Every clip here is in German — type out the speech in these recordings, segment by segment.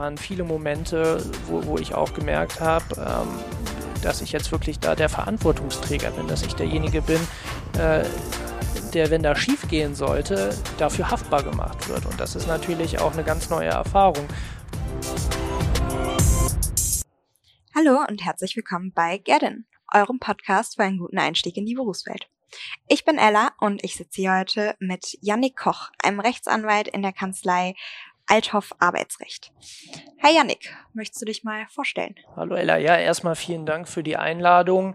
waren viele Momente, wo, wo ich auch gemerkt habe, ähm, dass ich jetzt wirklich da der Verantwortungsträger bin, dass ich derjenige bin, äh, der, wenn da schief gehen sollte, dafür haftbar gemacht wird. Und das ist natürlich auch eine ganz neue Erfahrung. Hallo und herzlich willkommen bei Gerdin, eurem Podcast für einen guten Einstieg in die Berufswelt. Ich bin Ella und ich sitze hier heute mit Yannick Koch, einem Rechtsanwalt in der Kanzlei Althoff Arbeitsrecht. Hi Yannick, möchtest du dich mal vorstellen? Hallo Ella, ja, erstmal vielen Dank für die Einladung.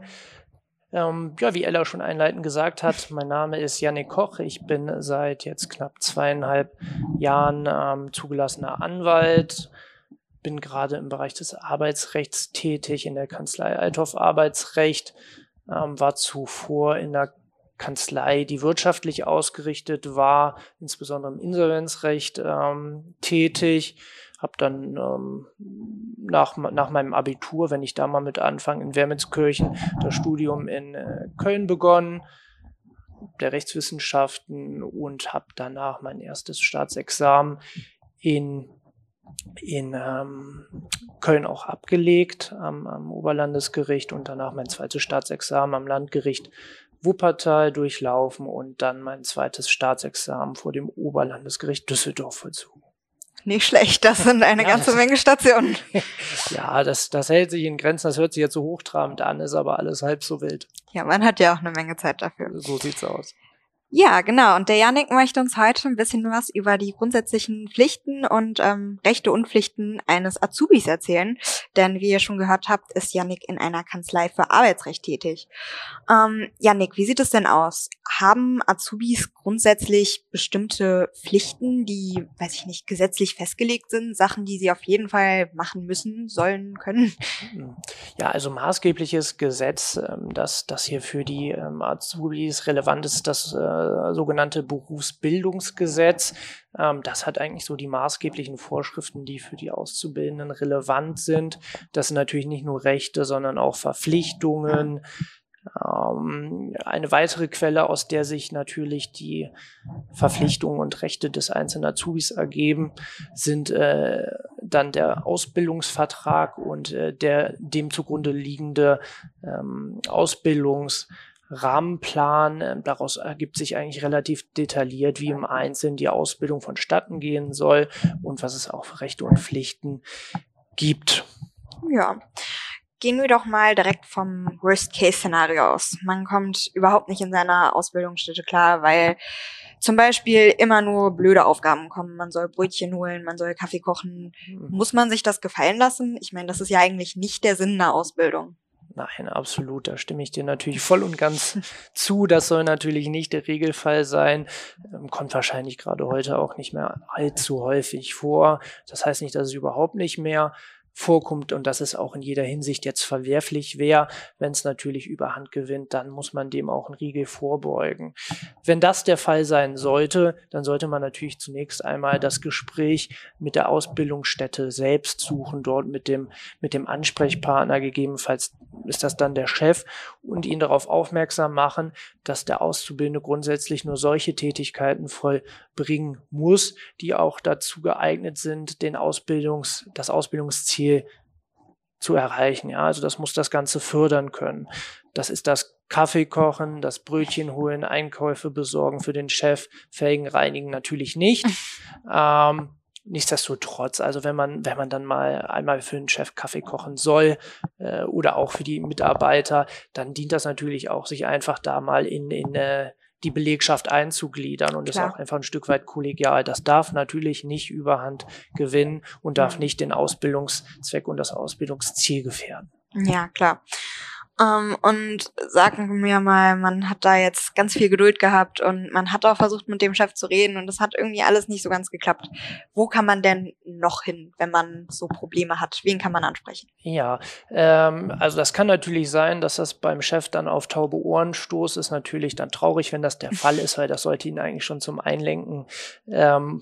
Ähm, ja, wie Ella schon einleitend gesagt hat, mein Name ist Yannick Koch. Ich bin seit jetzt knapp zweieinhalb Jahren ähm, zugelassener Anwalt, bin gerade im Bereich des Arbeitsrechts tätig in der Kanzlei Althoff Arbeitsrecht, ähm, war zuvor in der Kanzlei, die wirtschaftlich ausgerichtet war, insbesondere im Insolvenzrecht ähm, tätig. Habe dann ähm, nach, nach meinem Abitur, wenn ich da mal mit anfange, in Wermelskirchen das Studium in äh, Köln begonnen, der Rechtswissenschaften und habe danach mein erstes Staatsexamen in in ähm, Köln auch abgelegt am, am Oberlandesgericht und danach mein zweites Staatsexamen am Landgericht Wuppertal durchlaufen und dann mein zweites Staatsexamen vor dem Oberlandesgericht Düsseldorf vollzogen. Nicht schlecht, das sind eine ja, ganze Menge Stationen. ja, das, das hält sich in Grenzen, das hört sich jetzt so hochtrabend an, ist aber alles halb so wild. Ja, man hat ja auch eine Menge Zeit dafür. So sieht's aus. Ja, genau. Und der Janik möchte uns heute ein bisschen was über die grundsätzlichen Pflichten und ähm, Rechte und Pflichten eines Azubis erzählen. Denn wie ihr schon gehört habt, ist Janik in einer Kanzlei für Arbeitsrecht tätig. Ähm, Janik, wie sieht es denn aus? Haben Azubis grundsätzlich bestimmte Pflichten, die, weiß ich nicht, gesetzlich festgelegt sind? Sachen, die sie auf jeden Fall machen müssen, sollen, können? Ja, also maßgebliches Gesetz, ähm, das, das hier für die ähm, Azubis relevant ist, das äh, sogenannte Berufsbildungsgesetz. Ähm, das hat eigentlich so die maßgeblichen Vorschriften, die für die Auszubildenden relevant sind. Das sind natürlich nicht nur Rechte, sondern auch Verpflichtungen. Ähm, eine weitere Quelle, aus der sich natürlich die Verpflichtungen und Rechte des einzelnen Azubis ergeben, sind äh, dann der Ausbildungsvertrag und äh, der dem zugrunde liegende ähm, Ausbildungs- Rahmenplan. Ähm, daraus ergibt sich eigentlich relativ detailliert, wie im Einzelnen die Ausbildung vonstatten gehen soll und was es auch für Rechte und Pflichten gibt. Ja. Gehen wir doch mal direkt vom Worst-Case-Szenario aus. Man kommt überhaupt nicht in seiner Ausbildungsstätte klar, weil zum Beispiel immer nur blöde Aufgaben kommen. Man soll Brötchen holen, man soll Kaffee kochen. Mhm. Muss man sich das gefallen lassen? Ich meine, das ist ja eigentlich nicht der Sinn einer Ausbildung. Nein, absolut. Da stimme ich dir natürlich voll und ganz zu. Das soll natürlich nicht der Regelfall sein. Ähm, kommt wahrscheinlich gerade heute auch nicht mehr allzu häufig vor. Das heißt nicht, dass es überhaupt nicht mehr vorkommt und dass es auch in jeder Hinsicht jetzt verwerflich wäre. Wenn es natürlich überhand gewinnt, dann muss man dem auch einen Riegel vorbeugen. Wenn das der Fall sein sollte, dann sollte man natürlich zunächst einmal das Gespräch mit der Ausbildungsstätte selbst suchen, dort mit dem, mit dem Ansprechpartner, gegebenenfalls ist das dann der Chef und ihn darauf aufmerksam machen, dass der Auszubildende grundsätzlich nur solche Tätigkeiten vollbringen muss, die auch dazu geeignet sind, den Ausbildungs, das Ausbildungsziel Ziel zu erreichen. Ja, also das muss das Ganze fördern können. Das ist das Kaffee kochen, das Brötchen holen, Einkäufe besorgen für den Chef, Felgen reinigen natürlich nicht. ähm, nichtsdestotrotz, also wenn man, wenn man dann mal einmal für den Chef Kaffee kochen soll äh, oder auch für die Mitarbeiter, dann dient das natürlich auch, sich einfach da mal in, in äh, die Belegschaft einzugliedern und Klar. ist auch einfach ein Stück weit kollegial. Das darf natürlich nicht überhand gewinnen und darf nicht den Ausbildungszweck und das Ausbildungsziel gefährden. Ja, klar. Ähm, und sagen wir mal, man hat da jetzt ganz viel Geduld gehabt und man hat auch versucht, mit dem Chef zu reden und es hat irgendwie alles nicht so ganz geklappt. Wo kann man denn noch hin, wenn man so Probleme hat? Wen kann man ansprechen? Ja, ähm, also das kann natürlich sein, dass das beim Chef dann auf taube Ohren stoßt. Ist natürlich dann traurig, wenn das der Fall ist, weil das sollte ihn eigentlich schon zum Einlenken ähm,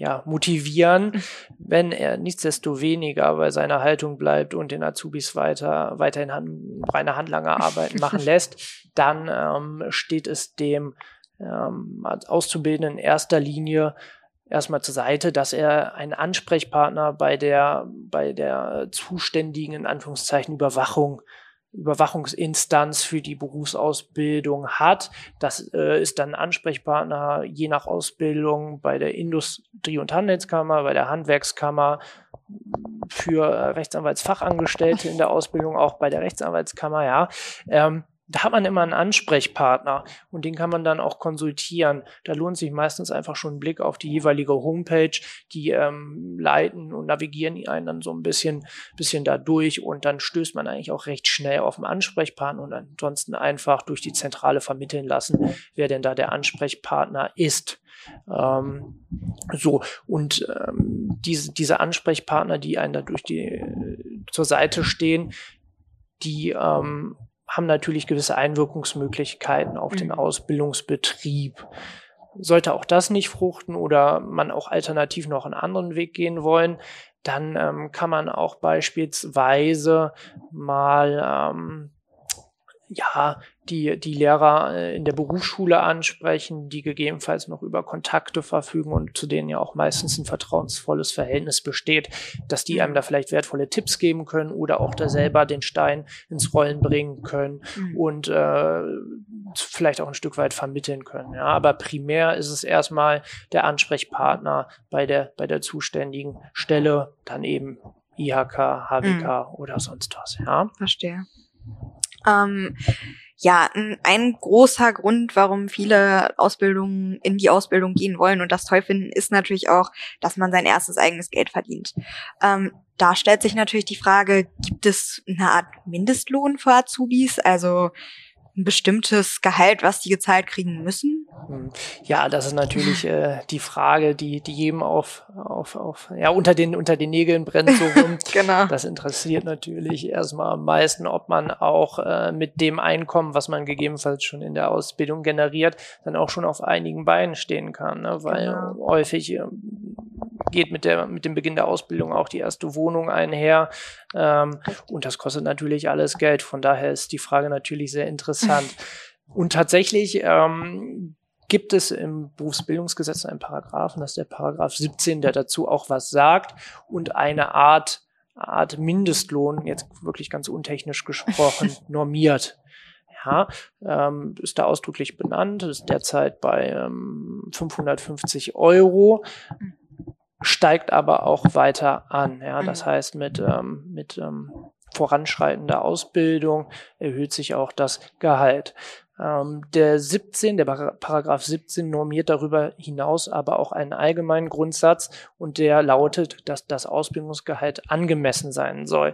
ja, motivieren, wenn er nichtsdestoweniger bei seiner Haltung bleibt und den Azubis weiter, weiterhin Hand, reine Handlangerarbeit machen lässt, dann ähm, steht es dem ähm, Auszubildenden in erster Linie erstmal zur Seite, dass er einen Ansprechpartner bei der, bei der zuständigen, in Anführungszeichen, Überwachung Überwachungsinstanz für die Berufsausbildung hat. Das äh, ist dann Ansprechpartner je nach Ausbildung bei der Industrie- und Handelskammer, bei der Handwerkskammer, für äh, Rechtsanwaltsfachangestellte in der Ausbildung, auch bei der Rechtsanwaltskammer, ja. Ähm, da hat man immer einen Ansprechpartner und den kann man dann auch konsultieren. Da lohnt sich meistens einfach schon ein Blick auf die jeweilige Homepage. Die ähm, leiten und navigieren einen dann so ein bisschen, bisschen da durch und dann stößt man eigentlich auch recht schnell auf einen Ansprechpartner und ansonsten einfach durch die Zentrale vermitteln lassen, wer denn da der Ansprechpartner ist. Ähm, so, und ähm, diese, diese Ansprechpartner, die einen da durch die äh, zur Seite stehen, die ähm, haben natürlich gewisse Einwirkungsmöglichkeiten auf mhm. den Ausbildungsbetrieb. Sollte auch das nicht fruchten oder man auch alternativ noch einen anderen Weg gehen wollen, dann ähm, kann man auch beispielsweise mal ähm, ja, die, die Lehrer äh, in der Berufsschule ansprechen, die gegebenenfalls noch über Kontakte verfügen und zu denen ja auch meistens ein vertrauensvolles Verhältnis besteht, dass die einem da vielleicht wertvolle Tipps geben können oder auch da selber den Stein ins Rollen bringen können mhm. und äh, vielleicht auch ein Stück weit vermitteln können. Ja, aber primär ist es erstmal der Ansprechpartner bei der, bei der zuständigen Stelle, dann eben IHK, HWK mhm. oder sonst was. Ja, verstehe. Ähm, ja, ein großer Grund, warum viele Ausbildungen in die Ausbildung gehen wollen und das toll finden, ist natürlich auch, dass man sein erstes eigenes Geld verdient. Ähm, da stellt sich natürlich die Frage, gibt es eine Art Mindestlohn für Azubis? Also ein bestimmtes Gehalt, was die gezahlt kriegen müssen? Hm. Ja, das ist natürlich äh, die Frage, die, die jedem auf, auf, auf, ja, unter den, unter den Nägeln brennt so genau. Das interessiert natürlich erstmal am meisten, ob man auch äh, mit dem Einkommen, was man gegebenenfalls schon in der Ausbildung generiert, dann auch schon auf einigen Beinen stehen kann, ne? weil genau. häufig äh, geht mit der, mit dem Beginn der Ausbildung auch die erste Wohnung einher. Ähm, und das kostet natürlich alles Geld. Von daher ist die Frage natürlich sehr interessant. Und tatsächlich ähm, gibt es im Berufsbildungsgesetz einen Paragraphen, das ist der Paragraph 17, der dazu auch was sagt und eine Art, Art Mindestlohn, jetzt wirklich ganz untechnisch gesprochen, normiert. Ja, ähm, ist da ausdrücklich benannt, ist derzeit bei ähm, 550 Euro, steigt aber auch weiter an. Ja, das mhm. heißt, mit, ähm, mit ähm, voranschreitender Ausbildung erhöht sich auch das Gehalt. Ähm, der 17, der Paragraph 17 normiert darüber hinaus aber auch einen allgemeinen Grundsatz und der lautet, dass das Ausbildungsgehalt angemessen sein soll.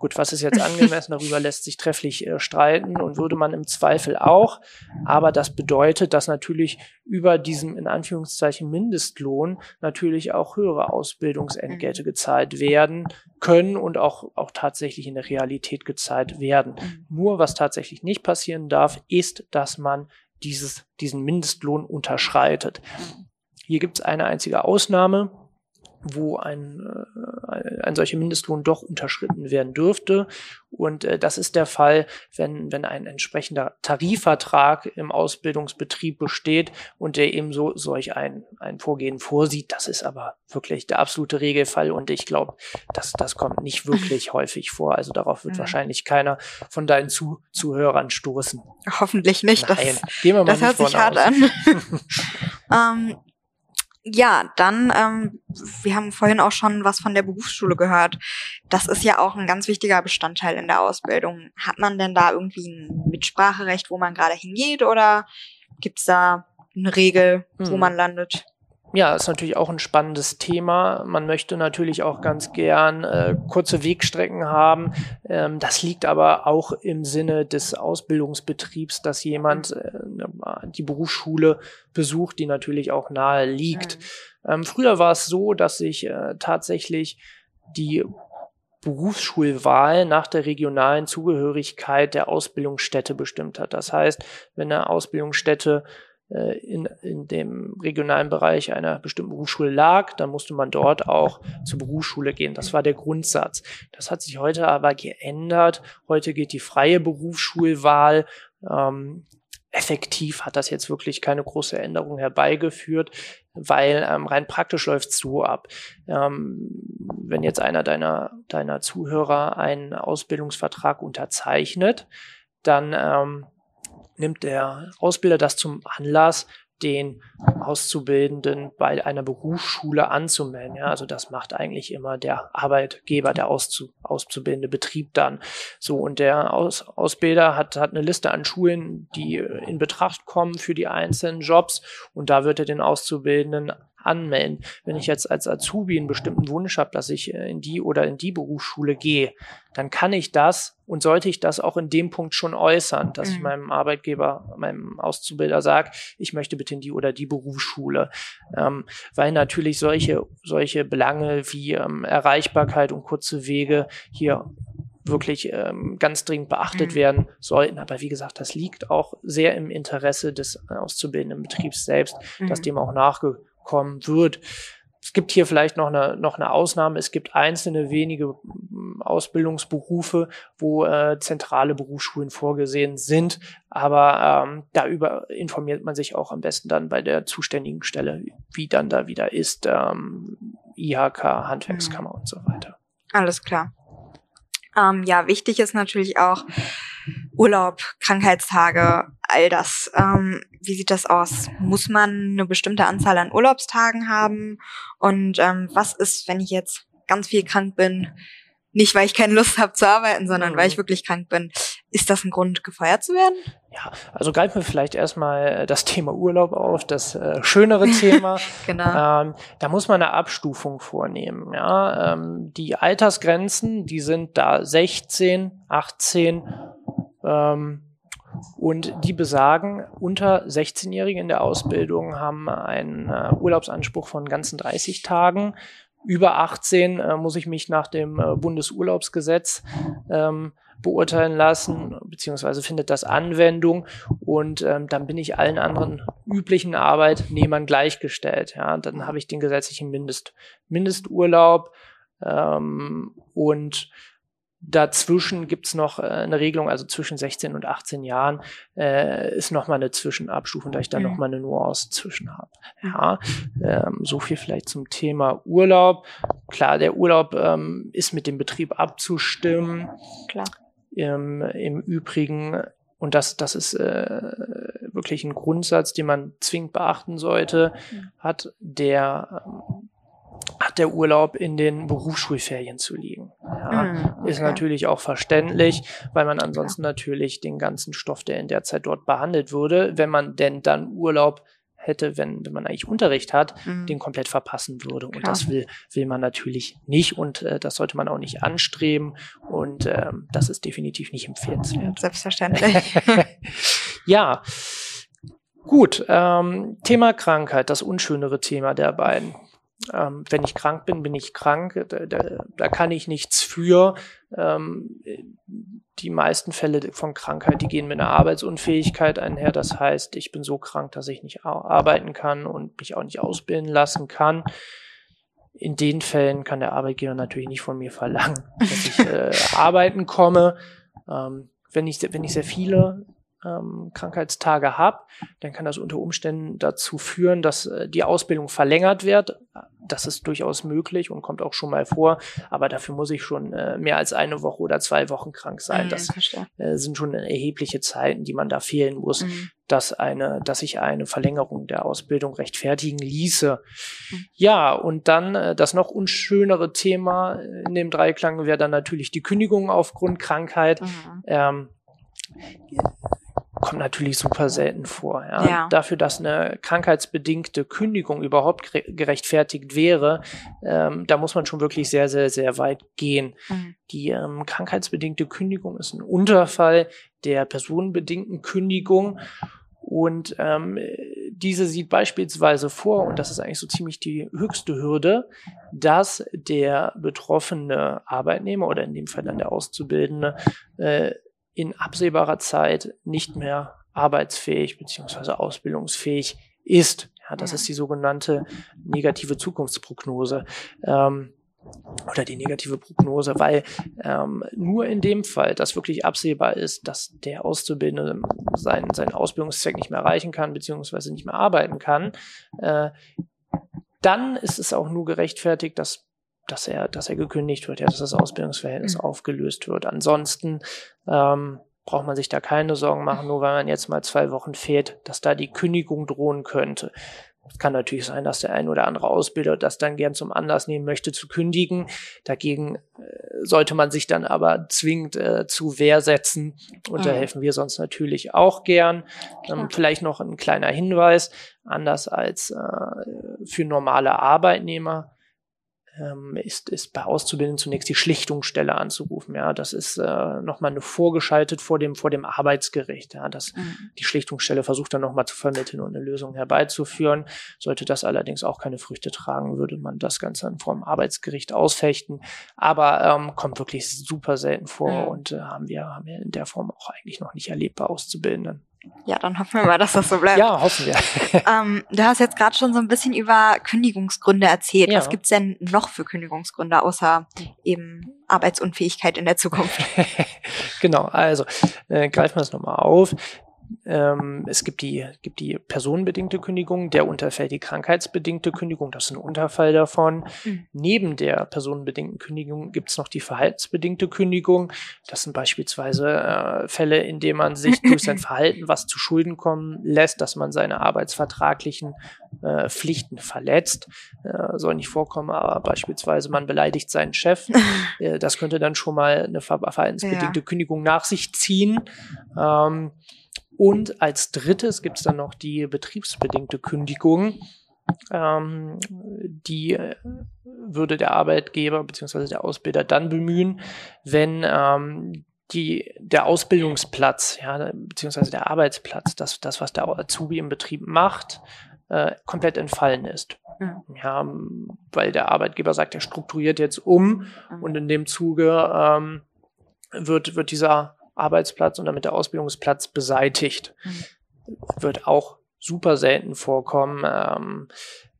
Gut, was ist jetzt angemessen? Darüber lässt sich trefflich äh, streiten und würde man im Zweifel auch. Aber das bedeutet, dass natürlich über diesem in Anführungszeichen Mindestlohn natürlich auch höhere Ausbildungsentgelte mhm. gezahlt werden können und auch, auch tatsächlich in der Realität gezahlt werden. Mhm. Nur was tatsächlich nicht passieren darf, ist, dass man dieses, diesen Mindestlohn unterschreitet. Mhm. Hier gibt es eine einzige Ausnahme, wo ein, äh, ein solcher Mindestlohn doch unterschritten werden dürfte. Und äh, das ist der Fall, wenn, wenn ein entsprechender Tarifvertrag im Ausbildungsbetrieb besteht und der eben so solch ein, ein Vorgehen vorsieht. Das ist aber wirklich der absolute Regelfall und ich glaube, das, das kommt nicht wirklich häufig vor. Also darauf wird mhm. wahrscheinlich keiner von deinen Zu Zuhörern stoßen. Hoffentlich nicht. Nein, das, gehen wir mal das hört sich hart aus. an. ähm, ja, dann, ähm, wir haben vorhin auch schon was von der Berufsschule gehört. Das ist ja auch ein ganz wichtiger Bestandteil in der Ausbildung. Hat man denn da irgendwie ein Mitspracherecht, wo man gerade hingeht oder gibt's da eine Regel, wo hm. man landet? Ja, ist natürlich auch ein spannendes Thema. Man möchte natürlich auch ganz gern äh, kurze Wegstrecken haben. Ähm, das liegt aber auch im Sinne des Ausbildungsbetriebs, dass jemand äh, die Berufsschule besucht, die natürlich auch nahe liegt. Mhm. Ähm, früher war es so, dass sich äh, tatsächlich die Berufsschulwahl nach der regionalen Zugehörigkeit der Ausbildungsstätte bestimmt hat. Das heißt, wenn eine Ausbildungsstätte in, in dem regionalen Bereich einer bestimmten Berufsschule lag, dann musste man dort auch zur Berufsschule gehen. Das war der Grundsatz. Das hat sich heute aber geändert. Heute geht die freie Berufsschulwahl ähm, effektiv hat das jetzt wirklich keine große Änderung herbeigeführt, weil ähm, rein praktisch läuft es so ab. Ähm, wenn jetzt einer deiner, deiner Zuhörer einen Ausbildungsvertrag unterzeichnet, dann ähm, nimmt der Ausbilder das zum Anlass, den Auszubildenden bei einer Berufsschule anzumelden. Ja, also das macht eigentlich immer der Arbeitgeber, der Auszu auszubildende Betrieb dann. So, und der Aus Ausbilder hat, hat eine Liste an Schulen, die in Betracht kommen für die einzelnen Jobs und da wird er den Auszubildenden anmelden. Wenn ich jetzt als Azubi einen bestimmten Wunsch habe, dass ich äh, in die oder in die Berufsschule gehe, dann kann ich das und sollte ich das auch in dem Punkt schon äußern, dass mhm. ich meinem Arbeitgeber, meinem Auszubilder sage, ich möchte bitte in die oder die Berufsschule. Ähm, weil natürlich solche, solche Belange wie ähm, Erreichbarkeit und kurze Wege hier wirklich ähm, ganz dringend beachtet mhm. werden sollten. Aber wie gesagt, das liegt auch sehr im Interesse des äh, auszubildenden Betriebs selbst, mhm. dass dem auch nachge kommen wird. Es gibt hier vielleicht noch eine, noch eine Ausnahme. Es gibt einzelne wenige hm, Ausbildungsberufe, wo äh, zentrale Berufsschulen vorgesehen sind. Aber ähm, da über informiert man sich auch am besten dann bei der zuständigen Stelle, wie dann da wieder ist, ähm, IHK, Handwerkskammer mhm. und so weiter. Alles klar. Ähm, ja, wichtig ist natürlich auch Urlaub, Krankheitstage, all das. Ähm, wie sieht das aus? Muss man eine bestimmte Anzahl an Urlaubstagen haben? Und ähm, was ist, wenn ich jetzt ganz viel krank bin? Nicht, weil ich keine Lust habe zu arbeiten, sondern mhm. weil ich wirklich krank bin. Ist das ein Grund, gefeuert zu werden? Ja, also greifen wir vielleicht erstmal äh, das Thema Urlaub auf, das äh, schönere Thema. genau. Ähm, da muss man eine Abstufung vornehmen. Ja? Ähm, die Altersgrenzen, die sind da 16, 18 ähm, und die besagen, unter 16-Jährigen in der Ausbildung haben einen äh, Urlaubsanspruch von ganzen 30 Tagen. Über 18 äh, muss ich mich nach dem äh, Bundesurlaubsgesetz ähm, beurteilen lassen, beziehungsweise findet das Anwendung und ähm, dann bin ich allen anderen üblichen Arbeitnehmern gleichgestellt. Ja, dann habe ich den gesetzlichen Mindest, Mindesturlaub ähm, und Dazwischen gibt's noch äh, eine Regelung, also zwischen 16 und 18 Jahren äh, ist nochmal eine Zwischenabstufung, da ich da mhm. nochmal eine Nuance zwischen habe. Ja, ähm, so viel vielleicht zum Thema Urlaub. Klar, der Urlaub ähm, ist mit dem Betrieb abzustimmen. Klar. Ähm, Im Übrigen, und das, das ist äh, wirklich ein Grundsatz, den man zwingend beachten sollte, hat der ähm, hat der Urlaub in den Berufsschulferien zu liegen. Ja, mm, okay. Ist natürlich auch verständlich, weil man ansonsten natürlich den ganzen Stoff, der in der Zeit dort behandelt würde, wenn man denn dann Urlaub hätte, wenn, wenn man eigentlich Unterricht hat, mhm. den komplett verpassen würde. Klar. Und das will, will man natürlich nicht und äh, das sollte man auch nicht anstreben und ähm, das ist definitiv nicht empfehlenswert. Selbstverständlich. ja. Gut, ähm, Thema Krankheit, das unschönere Thema der beiden. Ähm, wenn ich krank bin, bin ich krank. Da, da, da kann ich nichts für. Ähm, die meisten Fälle von Krankheit, die gehen mit einer Arbeitsunfähigkeit einher. Das heißt, ich bin so krank, dass ich nicht arbeiten kann und mich auch nicht ausbilden lassen kann. In den Fällen kann der Arbeitgeber natürlich nicht von mir verlangen, dass ich äh, arbeiten komme. Ähm, wenn ich, wenn ich sehr viele ähm, Krankheitstage habe, dann kann das unter Umständen dazu führen, dass äh, die Ausbildung verlängert wird. Das ist durchaus möglich und kommt auch schon mal vor, aber dafür muss ich schon äh, mehr als eine Woche oder zwei Wochen krank sein. Mhm, das äh, sind schon erhebliche Zeiten, die man da fehlen muss, mhm. dass eine, dass ich eine Verlängerung der Ausbildung rechtfertigen ließe. Mhm. Ja, und dann äh, das noch unschönere Thema in dem Dreiklang wäre dann natürlich die Kündigung aufgrund Krankheit. Mhm. Ähm, kommt natürlich super selten vor. Ja. ja. Dafür, dass eine krankheitsbedingte Kündigung überhaupt gerechtfertigt wäre, ähm, da muss man schon wirklich sehr, sehr, sehr weit gehen. Mhm. Die ähm, krankheitsbedingte Kündigung ist ein Unterfall der personenbedingten Kündigung. Und ähm, diese sieht beispielsweise vor, und das ist eigentlich so ziemlich die höchste Hürde, dass der betroffene Arbeitnehmer oder in dem Fall dann der Auszubildende äh, in absehbarer Zeit nicht mehr arbeitsfähig beziehungsweise ausbildungsfähig ist. Ja, das ist die sogenannte negative Zukunftsprognose. Ähm, oder die negative Prognose, weil ähm, nur in dem Fall, dass wirklich absehbar ist, dass der Auszubildende seinen, seinen Ausbildungszweck nicht mehr erreichen kann, beziehungsweise nicht mehr arbeiten kann, äh, dann ist es auch nur gerechtfertigt, dass dass er, dass er gekündigt wird, ja, dass das Ausbildungsverhältnis mhm. aufgelöst wird. Ansonsten ähm, braucht man sich da keine Sorgen machen, nur weil man jetzt mal zwei Wochen fehlt, dass da die Kündigung drohen könnte. Es kann natürlich sein, dass der ein oder andere Ausbilder das dann gern zum Anlass nehmen möchte, zu kündigen. Dagegen äh, sollte man sich dann aber zwingend äh, zu Wehr setzen. Und mhm. da helfen wir sonst natürlich auch gern. Ähm, vielleicht noch ein kleiner Hinweis, anders als äh, für normale Arbeitnehmer ähm, ist, ist bei Auszubildenden zunächst die Schlichtungsstelle anzurufen. Ja, das ist äh, nochmal eine vorgeschaltet vor dem, vor dem Arbeitsgericht. Ja, das, mhm. die Schlichtungsstelle versucht dann nochmal zu vermitteln und eine Lösung herbeizuführen. Sollte das allerdings auch keine Früchte tragen, würde man das Ganze dann vor dem Arbeitsgericht ausfechten. Aber ähm, kommt wirklich super selten vor mhm. und äh, haben wir, haben wir in der Form auch eigentlich noch nicht erlebt bei Auszubildenden. Ja, dann hoffen wir mal, dass das so bleibt. Ja, hoffen wir. ähm, du hast jetzt gerade schon so ein bisschen über Kündigungsgründe erzählt. Ja. Was gibt's denn noch für Kündigungsgründe außer eben Arbeitsunfähigkeit in der Zukunft? genau, also äh, greifen wir es nochmal auf. Ähm, es gibt die, gibt die personenbedingte Kündigung, der unterfällt die krankheitsbedingte Kündigung, das ist ein Unterfall davon. Mhm. Neben der personenbedingten Kündigung gibt es noch die verhaltensbedingte Kündigung. Das sind beispielsweise äh, Fälle, in denen man sich durch sein Verhalten was zu Schulden kommen lässt, dass man seine arbeitsvertraglichen äh, Pflichten verletzt. Äh, soll nicht vorkommen, aber beispielsweise man beleidigt seinen Chef. Äh, das könnte dann schon mal eine verhaltensbedingte ja. Kündigung nach sich ziehen. Ähm, und als drittes gibt es dann noch die betriebsbedingte Kündigung. Ähm, die äh, würde der Arbeitgeber bzw. der Ausbilder dann bemühen, wenn ähm, die, der Ausbildungsplatz, ja, beziehungsweise der Arbeitsplatz, das, das, was der Azubi im Betrieb macht, äh, komplett entfallen ist. Mhm. Ja, weil der Arbeitgeber sagt, er strukturiert jetzt um mhm. und in dem Zuge ähm, wird, wird dieser Arbeitsplatz und damit der Ausbildungsplatz beseitigt. Mhm. Wird auch super selten vorkommen. Ähm,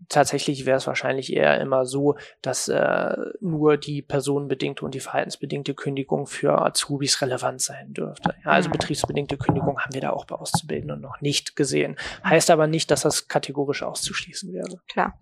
tatsächlich wäre es wahrscheinlich eher immer so, dass äh, nur die personenbedingte und die verhaltensbedingte Kündigung für Azubis relevant sein dürfte. Ja, also mhm. betriebsbedingte Kündigung haben wir da auch bei Auszubildenden noch nicht gesehen. Heißt aber nicht, dass das kategorisch auszuschließen wäre. Klar.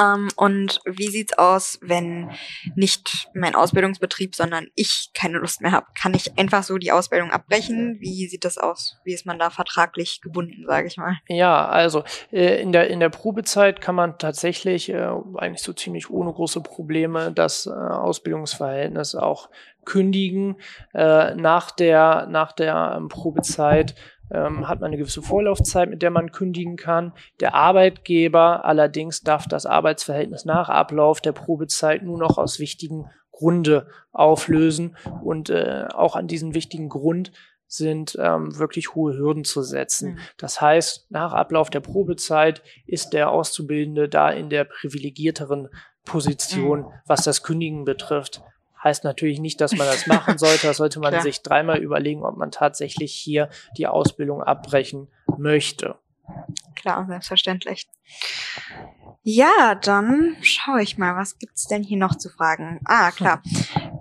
Ähm, und wie sieht's aus, wenn nicht mein Ausbildungsbetrieb, sondern ich keine Lust mehr habe? Kann ich einfach so die Ausbildung abbrechen? Wie sieht das aus? Wie ist man da vertraglich gebunden, sage ich mal? Ja, also äh, in der in der Probezeit kann man tatsächlich äh, eigentlich so ziemlich ohne große Probleme das äh, Ausbildungsverhältnis auch kündigen. Äh, nach der nach der ähm, Probezeit ähm, hat man eine gewisse Vorlaufzeit, mit der man kündigen kann. Der Arbeitgeber allerdings darf das Arbeitsverhältnis nach Ablauf der Probezeit nur noch aus wichtigen Grunde auflösen und äh, auch an diesen wichtigen Grund sind ähm, wirklich hohe Hürden zu setzen. Mhm. Das heißt, nach Ablauf der Probezeit ist der Auszubildende da in der privilegierteren Position, mhm. was das Kündigen betrifft. Heißt natürlich nicht, dass man das machen sollte. Da sollte man sich dreimal überlegen, ob man tatsächlich hier die Ausbildung abbrechen möchte. Klar, selbstverständlich. Ja, dann schaue ich mal, was gibt's denn hier noch zu fragen? Ah, klar.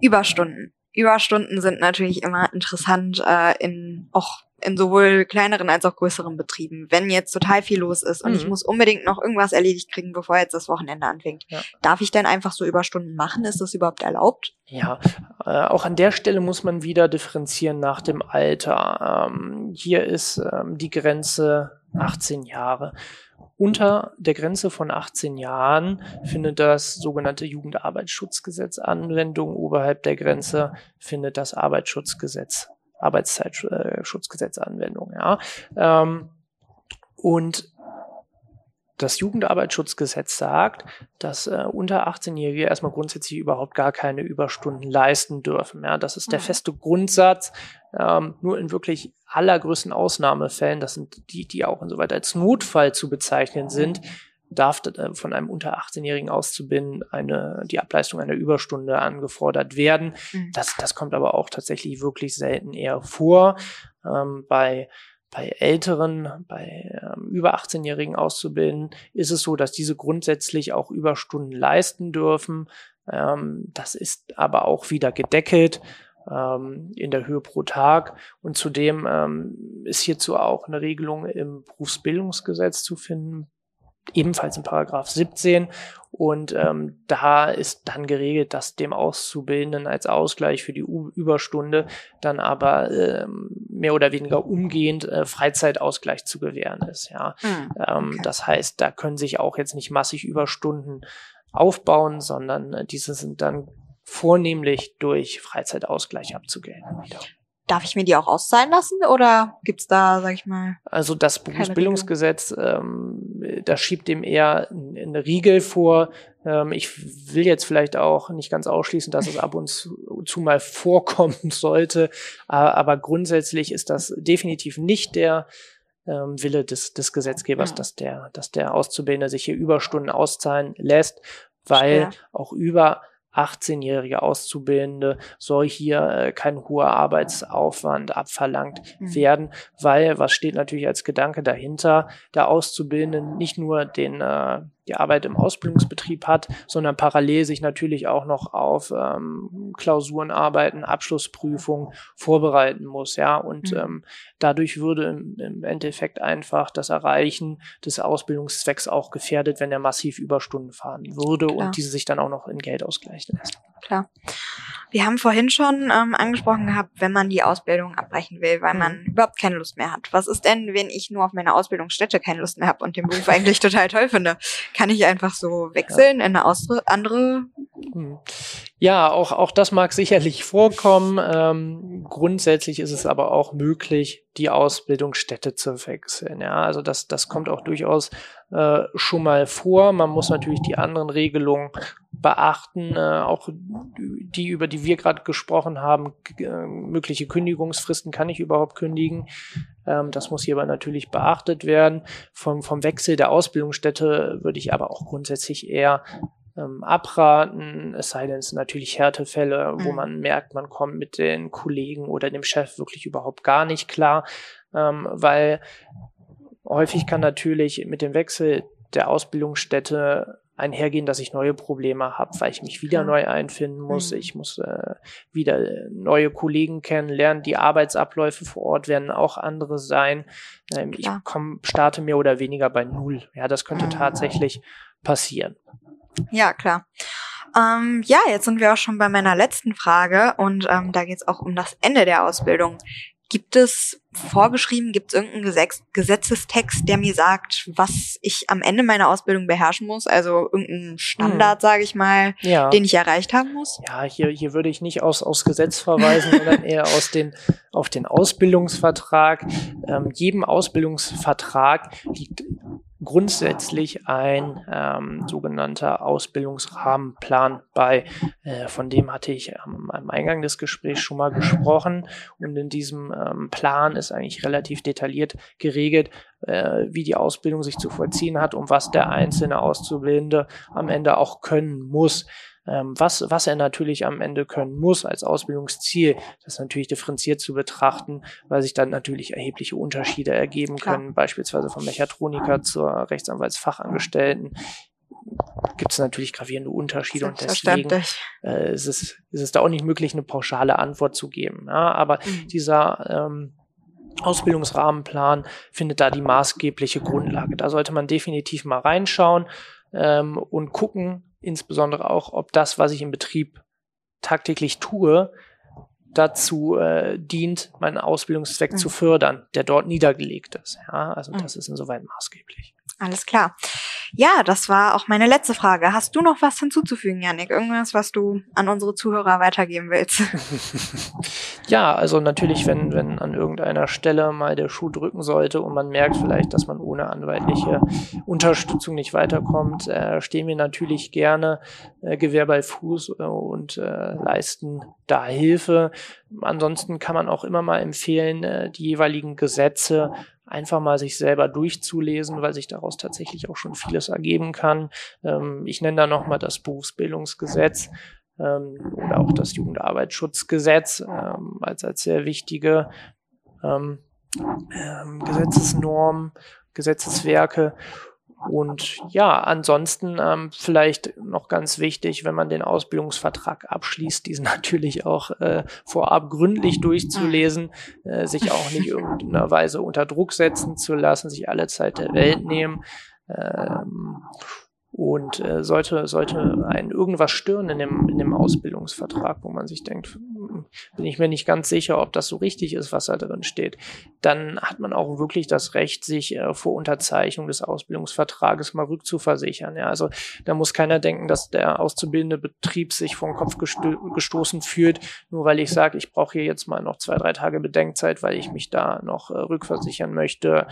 Überstunden. Überstunden sind natürlich immer interessant äh, in auch in sowohl kleineren als auch größeren Betrieben. Wenn jetzt total viel los ist und mhm. ich muss unbedingt noch irgendwas erledigt kriegen, bevor jetzt das Wochenende anfängt, ja. darf ich denn einfach so Überstunden machen? Ist das überhaupt erlaubt? Ja, äh, auch an der Stelle muss man wieder differenzieren nach dem Alter. Ähm, hier ist ähm, die Grenze 18 Jahre. Unter der Grenze von 18 Jahren findet das sogenannte Jugendarbeitsschutzgesetz Anwendung. Oberhalb der Grenze findet das Arbeitsschutzgesetz Arbeitszeitschutzgesetz Anwendung. Ja. Ähm, und das Jugendarbeitsschutzgesetz sagt, dass äh, unter 18-Jährige erstmal grundsätzlich überhaupt gar keine Überstunden leisten dürfen. Ja, das ist der mhm. feste Grundsatz. Ähm, nur in wirklich allergrößten Ausnahmefällen, das sind die, die auch insoweit als Notfall zu bezeichnen sind, darf äh, von einem unter 18-Jährigen Auszubinden eine, die Ableistung einer Überstunde angefordert werden. Mhm. Das, das kommt aber auch tatsächlich wirklich selten eher vor. Ähm, bei bei älteren, bei ähm, über 18-jährigen Auszubildenden ist es so, dass diese grundsätzlich auch Überstunden leisten dürfen. Ähm, das ist aber auch wieder gedeckelt ähm, in der Höhe pro Tag. Und zudem ähm, ist hierzu auch eine Regelung im Berufsbildungsgesetz zu finden, ebenfalls in Paragraph 17. Und ähm, da ist dann geregelt, dass dem Auszubildenden als Ausgleich für die U Überstunde dann aber ähm, mehr oder weniger umgehend äh, Freizeitausgleich zu gewähren ist. Ja, mhm, okay. das heißt, da können sich auch jetzt nicht massig Überstunden aufbauen, sondern äh, diese sind dann vornehmlich durch Freizeitausgleich abzugelten wieder. Darf ich mir die auch auszahlen lassen oder gibt's da, sag ich mal? Also das Berufsbildungsgesetz, ähm, da schiebt dem eher eine Riegel vor. Ähm, ich will jetzt vielleicht auch nicht ganz ausschließen, dass es ab und zu, zu mal vorkommen sollte, aber grundsätzlich ist das definitiv nicht der ähm, Wille des, des Gesetzgebers, ja. dass der, dass der Auszubildende sich hier Überstunden auszahlen lässt, weil Schwer. auch über 18-jährige Auszubildende soll hier äh, kein hoher Arbeitsaufwand abverlangt mhm. werden, weil, was steht natürlich als Gedanke dahinter, der Auszubildende nicht nur den äh, die Arbeit im Ausbildungsbetrieb hat, sondern parallel sich natürlich auch noch auf ähm, Klausurenarbeiten, Abschlussprüfungen vorbereiten muss, ja. Und mhm. ähm, dadurch würde im, im, Endeffekt einfach das Erreichen des Ausbildungszwecks auch gefährdet, wenn er massiv Überstunden fahren würde Klar. und diese sich dann auch noch in Geld ausgleichen lässt. Klar. Wir haben vorhin schon ähm, angesprochen gehabt, wenn man die Ausbildung abbrechen will, weil man mhm. überhaupt keine Lust mehr hat. Was ist denn, wenn ich nur auf meine Ausbildungsstätte keine Lust mehr habe und den Beruf eigentlich total toll finde? Kann ich einfach so wechseln ja. in eine andere? Mhm. Ja, auch, auch das mag sicherlich vorkommen. Ähm, grundsätzlich ist es aber auch möglich, die Ausbildungsstätte zu wechseln. Ja, also das, das kommt auch durchaus äh, schon mal vor. Man muss natürlich die anderen Regelungen beachten, äh, auch die, über die wir gerade gesprochen haben, äh, mögliche Kündigungsfristen, kann ich überhaupt kündigen? Ähm, das muss hierbei natürlich beachtet werden. Vom, vom Wechsel der Ausbildungsstätte würde ich aber auch grundsätzlich eher ähm, abraten, es sei denn, es sind natürlich Härtefälle, wo mhm. man merkt, man kommt mit den Kollegen oder dem Chef wirklich überhaupt gar nicht klar, ähm, weil häufig kann natürlich mit dem Wechsel der Ausbildungsstätte einhergehen, dass ich neue Probleme habe, weil ich mich wieder neu einfinden muss. Mhm. Ich muss äh, wieder neue Kollegen kennenlernen. Die Arbeitsabläufe vor Ort werden auch andere sein. Ähm, ich komm, starte mehr oder weniger bei Null. Ja, das könnte mhm. tatsächlich passieren. Ja, klar. Ähm, ja, jetzt sind wir auch schon bei meiner letzten Frage und ähm, da geht es auch um das Ende der Ausbildung. Gibt es vorgeschrieben, gibt es irgendeinen Gesetz Gesetzestext, der mir sagt, was ich am Ende meiner Ausbildung beherrschen muss? Also irgendeinen Standard, hm. sage ich mal, ja. den ich erreicht haben muss? Ja, hier, hier würde ich nicht aus, aus Gesetz verweisen, sondern eher aus den, auf den Ausbildungsvertrag. Ähm, jedem Ausbildungsvertrag liegt grundsätzlich ein ähm, sogenannter Ausbildungsrahmenplan bei. Äh, von dem hatte ich am, am, Eingang des Gesprächs schon mal gesprochen. Und in diesem ähm, Plan ist eigentlich relativ detailliert geregelt, äh, wie die Ausbildung sich zu vollziehen hat und was der einzelne Auszubildende am Ende auch können muss. Ähm, was, was er natürlich am Ende können muss als Ausbildungsziel, das natürlich differenziert zu betrachten, weil sich dann natürlich erhebliche Unterschiede ergeben können, beispielsweise vom Mechatroniker zur Rechtsanwaltsfachangestellten gibt es natürlich gravierende Unterschiede und deswegen äh, ist, es, ist es da auch nicht möglich, eine pauschale Antwort zu geben. Ja, aber mhm. dieser ähm, Ausbildungsrahmenplan findet da die maßgebliche Grundlage. Da sollte man definitiv mal reinschauen ähm, und gucken, insbesondere auch, ob das, was ich im Betrieb tagtäglich tue, dazu äh, dient, meinen Ausbildungszweck mhm. zu fördern, der dort niedergelegt ist. Ja, also mhm. das ist insoweit maßgeblich. Alles klar. Ja, das war auch meine letzte Frage. Hast du noch was hinzuzufügen, Janik? Irgendwas, was du an unsere Zuhörer weitergeben willst? ja, also natürlich, wenn, wenn an irgendeiner Stelle mal der Schuh drücken sollte und man merkt vielleicht, dass man ohne anwaltliche Unterstützung nicht weiterkommt, äh, stehen wir natürlich gerne äh, Gewehr bei Fuß äh, und äh, leisten da Hilfe. Ansonsten kann man auch immer mal empfehlen, äh, die jeweiligen Gesetze einfach mal sich selber durchzulesen, weil sich daraus tatsächlich auch schon vieles ergeben kann. Ähm, ich nenne da nochmal das Berufsbildungsgesetz ähm, oder auch das Jugendarbeitsschutzgesetz ähm, als, als sehr wichtige ähm, ähm, Gesetzesnormen, Gesetzeswerke. Und ja, ansonsten ähm, vielleicht noch ganz wichtig, wenn man den Ausbildungsvertrag abschließt, diesen natürlich auch äh, vorab gründlich durchzulesen, äh, sich auch nicht irgendeiner Weise unter Druck setzen zu lassen, sich alle Zeit der Welt nehmen. Ähm, und äh, sollte, sollte einen irgendwas stören in dem, in dem Ausbildungsvertrag, wo man sich denkt, bin ich mir nicht ganz sicher, ob das so richtig ist, was da drin steht, dann hat man auch wirklich das Recht, sich äh, vor Unterzeichnung des Ausbildungsvertrages mal rückzuversichern. Ja, also da muss keiner denken, dass der auszubildende Betrieb sich vom Kopf gesto gestoßen fühlt, nur weil ich sage, ich brauche hier jetzt mal noch zwei, drei Tage Bedenkzeit, weil ich mich da noch äh, rückversichern möchte,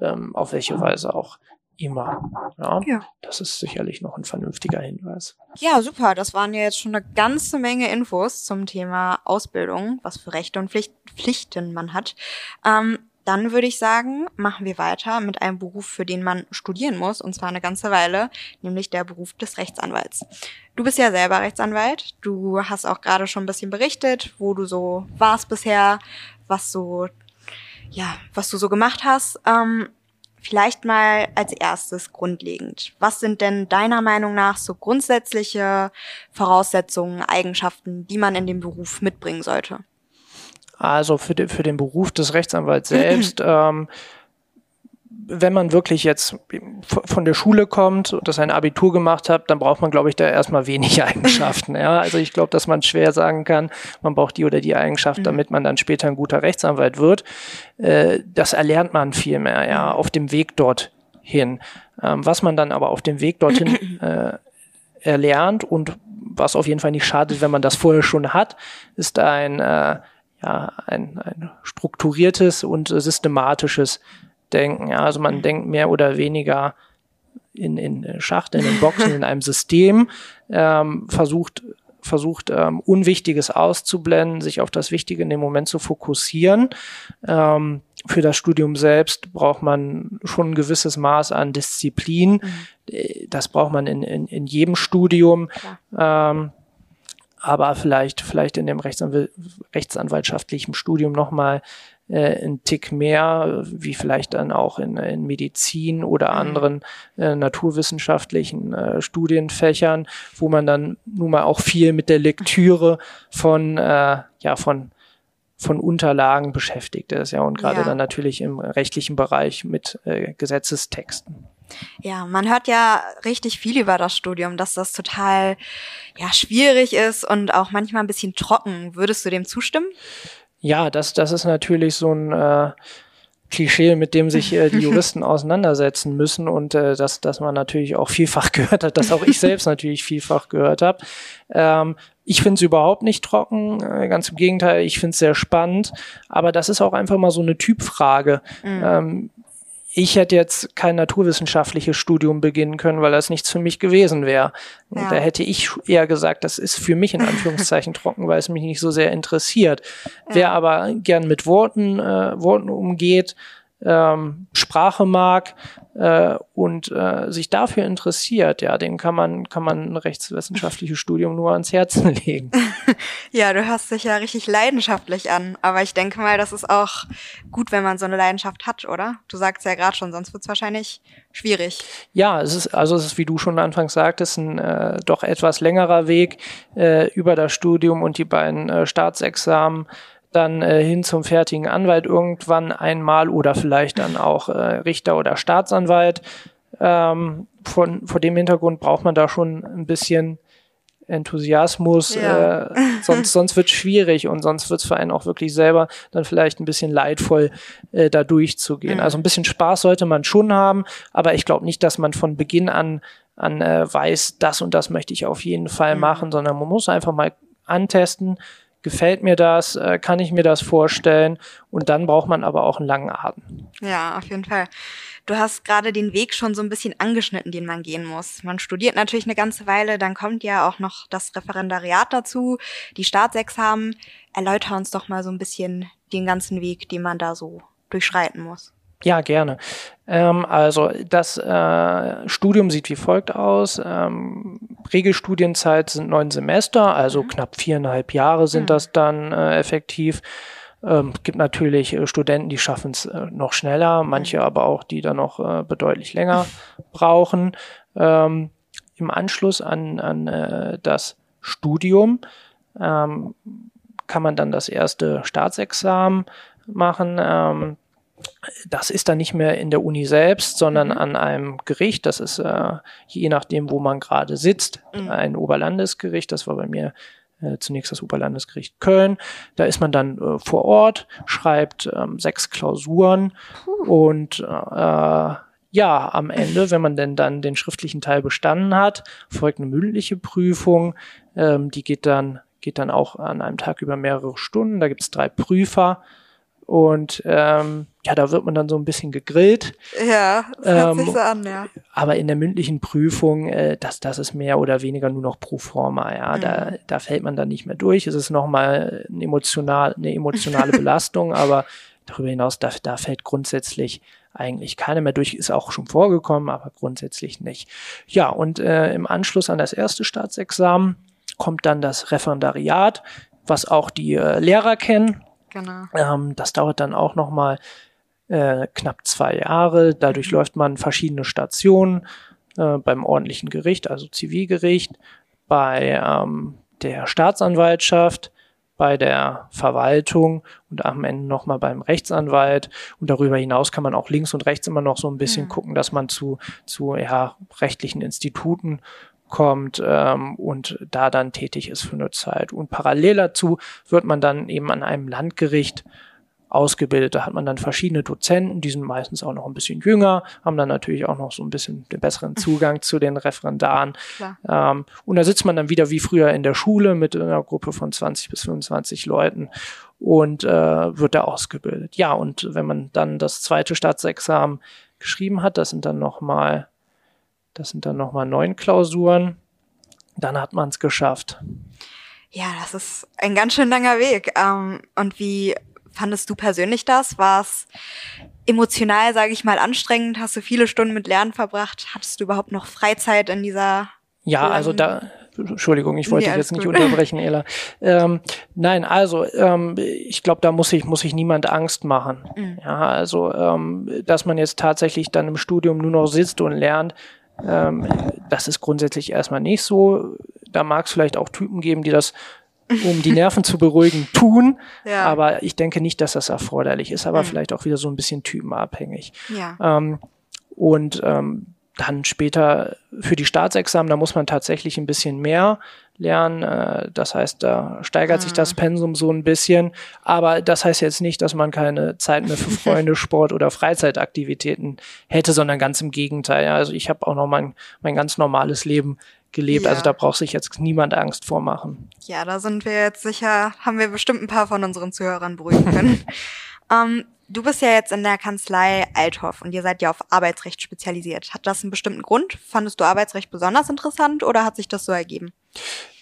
ähm, auf welche Weise auch immer. Ja, ja, Das ist sicherlich noch ein vernünftiger Hinweis. Ja, super. Das waren ja jetzt schon eine ganze Menge Infos zum Thema Ausbildung, was für Rechte und Pflicht, Pflichten man hat. Ähm, dann würde ich sagen, machen wir weiter mit einem Beruf, für den man studieren muss, und zwar eine ganze Weile, nämlich der Beruf des Rechtsanwalts. Du bist ja selber Rechtsanwalt. Du hast auch gerade schon ein bisschen berichtet, wo du so warst bisher, was so, ja, was du so gemacht hast. Ähm, Vielleicht mal als erstes grundlegend. Was sind denn deiner Meinung nach so grundsätzliche Voraussetzungen, Eigenschaften, die man in dem Beruf mitbringen sollte? Also für, de, für den Beruf des Rechtsanwalts selbst ähm, wenn man wirklich jetzt von der Schule kommt und das ein Abitur gemacht hat, dann braucht man, glaube ich, da erstmal wenig Eigenschaften. Ja, also ich glaube, dass man schwer sagen kann, man braucht die oder die Eigenschaft, mhm. damit man dann später ein guter Rechtsanwalt wird. Äh, das erlernt man viel mehr, ja, auf dem Weg dorthin. Ähm, was man dann aber auf dem Weg dorthin äh, erlernt und was auf jeden Fall nicht schadet, wenn man das vorher schon hat, ist ein, äh, ja, ein, ein strukturiertes und systematisches denken. Ja, also man denkt mehr oder weniger in, in Schachteln, in Boxen, in einem System, ähm, versucht, versucht ähm, Unwichtiges auszublenden, sich auf das Wichtige in dem Moment zu fokussieren. Ähm, für das Studium selbst braucht man schon ein gewisses Maß an Disziplin. Mhm. Das braucht man in, in, in jedem Studium. Ähm, aber vielleicht, vielleicht in dem Rechtsanwalt, rechtsanwaltschaftlichen Studium nochmal äh, ein Tick mehr, wie vielleicht dann auch in, in Medizin oder mhm. anderen äh, naturwissenschaftlichen äh, Studienfächern, wo man dann nun mal auch viel mit der Lektüre von, äh, ja, von von Unterlagen beschäftigt ist, ja, und gerade ja. dann natürlich im rechtlichen Bereich mit äh, Gesetzestexten. Ja, man hört ja richtig viel über das Studium, dass das total ja schwierig ist und auch manchmal ein bisschen trocken. Würdest du dem zustimmen? Ja, das, das ist natürlich so ein äh, Klischee, mit dem sich äh, die Juristen auseinandersetzen müssen und äh, dass, dass man natürlich auch vielfach gehört hat, dass auch ich selbst natürlich vielfach gehört habe. Ähm, ich finde es überhaupt nicht trocken, äh, ganz im Gegenteil, ich finde es sehr spannend, aber das ist auch einfach mal so eine Typfrage. Mhm. Ähm, ich hätte jetzt kein naturwissenschaftliches Studium beginnen können, weil das nichts für mich gewesen wäre. Ja. Da hätte ich eher gesagt, das ist für mich in Anführungszeichen trocken, weil es mich nicht so sehr interessiert. Ja. Wer aber gern mit Worten, äh, Worten umgeht, ähm, Sprache mag äh, und äh, sich dafür interessiert, ja, dem kann man, kann man ein rechtswissenschaftliches Studium nur ans Herzen legen. ja, du hörst dich ja richtig leidenschaftlich an, aber ich denke mal, das ist auch gut, wenn man so eine Leidenschaft hat, oder? Du sagst ja gerade schon, sonst wird es wahrscheinlich schwierig. Ja, es ist, also es ist, wie du schon anfangs sagtest, ein äh, doch etwas längerer Weg äh, über das Studium und die beiden äh, Staatsexamen dann äh, hin zum fertigen Anwalt irgendwann einmal oder vielleicht dann auch äh, Richter oder Staatsanwalt. Ähm, von, vor dem Hintergrund braucht man da schon ein bisschen Enthusiasmus, ja. äh, sonst, sonst wird es schwierig und sonst wird es für einen auch wirklich selber dann vielleicht ein bisschen leidvoll, äh, da durchzugehen. Mhm. Also ein bisschen Spaß sollte man schon haben, aber ich glaube nicht, dass man von Beginn an, an äh, weiß, das und das möchte ich auf jeden Fall mhm. machen, sondern man muss einfach mal antesten, gefällt mir das, äh, kann ich mir das vorstellen und dann braucht man aber auch einen langen Atem. Ja, auf jeden Fall. Du hast gerade den Weg schon so ein bisschen angeschnitten, den man gehen muss. Man studiert natürlich eine ganze Weile, dann kommt ja auch noch das Referendariat dazu, die Staatsexamen. Erläuter uns doch mal so ein bisschen den ganzen Weg, den man da so durchschreiten muss. Ja, gerne. Ähm, also das äh, Studium sieht wie folgt aus. Ähm, Regelstudienzeit sind neun Semester, also mhm. knapp viereinhalb Jahre sind mhm. das dann äh, effektiv. Ähm, gibt natürlich äh, Studenten, die schaffen es äh, noch schneller, manche aber auch, die dann noch äh, bedeutlich länger brauchen. Ähm, Im Anschluss an, an äh, das Studium ähm, kann man dann das erste Staatsexamen machen. Das ist dann nicht mehr in der Uni selbst, sondern mhm. an einem Gericht. Das ist äh, je nachdem, wo man gerade sitzt, mhm. ein Oberlandesgericht. Das war bei mir äh, zunächst das Oberlandesgericht Köln. Da ist man dann äh, vor Ort, schreibt ähm, sechs Klausuren Puh. und äh, ja, am Ende, wenn man denn dann den schriftlichen Teil bestanden hat, folgt eine mündliche Prüfung. Ähm, die geht dann, geht dann auch an einem Tag über mehrere Stunden. Da gibt es drei Prüfer. Und ähm, ja, da wird man dann so ein bisschen gegrillt. Ja, das hört ähm, sich so an, ja. Aber in der mündlichen Prüfung, äh, das, das ist mehr oder weniger nur noch pro forma, ja. Mhm. Da, da fällt man dann nicht mehr durch. Es ist nochmal eine, emotional, eine emotionale Belastung, aber darüber hinaus, da, da fällt grundsätzlich eigentlich keiner mehr durch, ist auch schon vorgekommen, aber grundsätzlich nicht. Ja, und äh, im Anschluss an das erste Staatsexamen kommt dann das Referendariat, was auch die äh, Lehrer kennen Genau. Ähm, das dauert dann auch noch mal äh, knapp zwei Jahre. Dadurch mhm. läuft man verschiedene Stationen äh, beim ordentlichen Gericht, also Zivilgericht, bei ähm, der Staatsanwaltschaft, bei der Verwaltung und am Ende nochmal beim Rechtsanwalt. Und darüber hinaus kann man auch links und rechts immer noch so ein bisschen ja. gucken, dass man zu, zu ja, rechtlichen Instituten kommt ähm, und da dann tätig ist für eine Zeit. Und parallel dazu wird man dann eben an einem Landgericht ausgebildet. Da hat man dann verschiedene Dozenten, die sind meistens auch noch ein bisschen jünger, haben dann natürlich auch noch so ein bisschen den besseren Zugang zu den Referendaren. Ähm, und da sitzt man dann wieder wie früher in der Schule mit einer Gruppe von 20 bis 25 Leuten und äh, wird da ausgebildet. Ja, und wenn man dann das zweite Staatsexamen geschrieben hat, das sind dann nochmal das sind dann nochmal neun Klausuren. Dann hat man es geschafft. Ja, das ist ein ganz schön langer Weg. Ähm, und wie fandest du persönlich das? War es emotional, sage ich mal, anstrengend? Hast du viele Stunden mit Lernen verbracht? Hattest du überhaupt noch Freizeit in dieser? Ja, also da, Entschuldigung, ich wollte ja, dich jetzt nicht unterbrechen, Ela. Ähm, nein, also ähm, ich glaube, da muss ich muss ich niemand Angst machen. Mhm. Ja, also ähm, dass man jetzt tatsächlich dann im Studium nur noch sitzt und lernt, ähm, das ist grundsätzlich erstmal nicht so. Da mag es vielleicht auch Typen geben, die das, um die Nerven zu beruhigen, tun. Ja. Aber ich denke nicht, dass das erforderlich ist, aber mhm. vielleicht auch wieder so ein bisschen typenabhängig. Ja. Ähm, und ähm, dann später für die Staatsexamen, da muss man tatsächlich ein bisschen mehr lernen. Äh, das heißt, da steigert mhm. sich das mhm. Pensum so ein bisschen. Aber das heißt jetzt nicht, dass man keine Zeit mehr für Freunde, Sport oder Freizeitaktivitäten hätte, sondern ganz im Gegenteil. Also ich habe auch noch mein, mein ganz normales Leben gelebt. Also ja. Also da braucht sich jetzt niemand Angst vormachen. Ja, da sind wir jetzt sicher, haben wir bestimmt ein paar von unseren Zuhörern beruhigen können. ähm, Du bist ja jetzt in der Kanzlei Althoff und ihr seid ja auf Arbeitsrecht spezialisiert. Hat das einen bestimmten Grund? Fandest du Arbeitsrecht besonders interessant oder hat sich das so ergeben?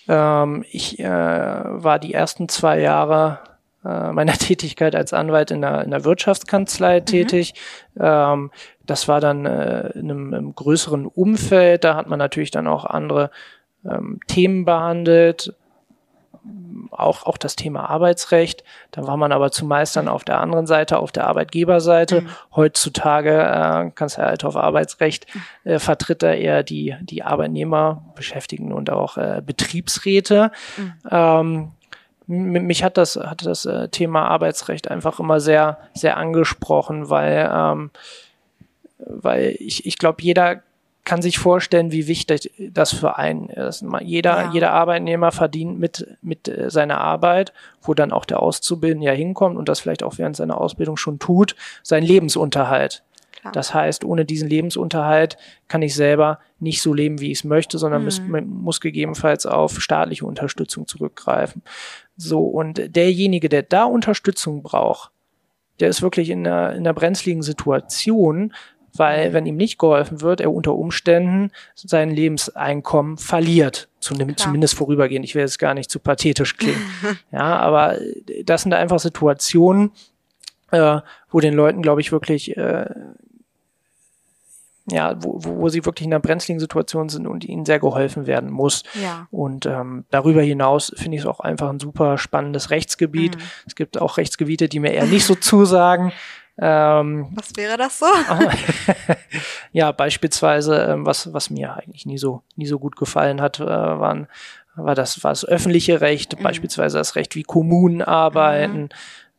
Ähm, ich äh, war die ersten zwei Jahre äh, meiner Tätigkeit als Anwalt in der, in der Wirtschaftskanzlei mhm. tätig. Ähm, das war dann äh, in, einem, in, einem, größeren Umfeld. Da hat man natürlich dann auch andere ähm, Themen behandelt auch, auch das Thema Arbeitsrecht. Da war man aber zumeist dann auf der anderen Seite, auf der Arbeitgeberseite. Mhm. Heutzutage äh, Kanzlei Althoff Arbeitsrecht äh, vertritt da eher die, die Arbeitnehmer, Beschäftigten und auch äh, Betriebsräte. Mhm. Ähm, mich hat das, hat das äh, Thema Arbeitsrecht einfach immer sehr, sehr angesprochen, weil, ähm, weil ich, ich glaube, jeder kann sich vorstellen, wie wichtig das für einen ist. Jeder, ja. jeder Arbeitnehmer verdient mit, mit äh, seiner Arbeit, wo dann auch der Auszubildende ja hinkommt und das vielleicht auch während seiner Ausbildung schon tut, seinen Lebensunterhalt. Klar. Das heißt, ohne diesen Lebensunterhalt kann ich selber nicht so leben, wie ich es möchte, sondern mhm. muss, muss gegebenenfalls auf staatliche Unterstützung zurückgreifen. So, und derjenige, der da Unterstützung braucht, der ist wirklich in einer, in einer brenzligen Situation, weil wenn ihm nicht geholfen wird, er unter Umständen sein Lebenseinkommen verliert. Zumindest vorübergehend. Ich will jetzt gar nicht zu pathetisch klingen. ja, aber das sind einfach Situationen, äh, wo den Leuten, glaube ich, wirklich äh, ja, wo, wo sie wirklich in einer brenzligen Situation sind und ihnen sehr geholfen werden muss. Ja. Und ähm, darüber hinaus finde ich es auch einfach ein super spannendes Rechtsgebiet. Mhm. Es gibt auch Rechtsgebiete, die mir eher nicht so zusagen. Ähm, Was wäre das so? ja, beispielsweise, ähm, was, was mir eigentlich nie so, nie so gut gefallen hat, äh, waren, war das, war das öffentliche Recht, Mhm. beispielsweise das Recht, wie Kommunen arbeiten, Mhm.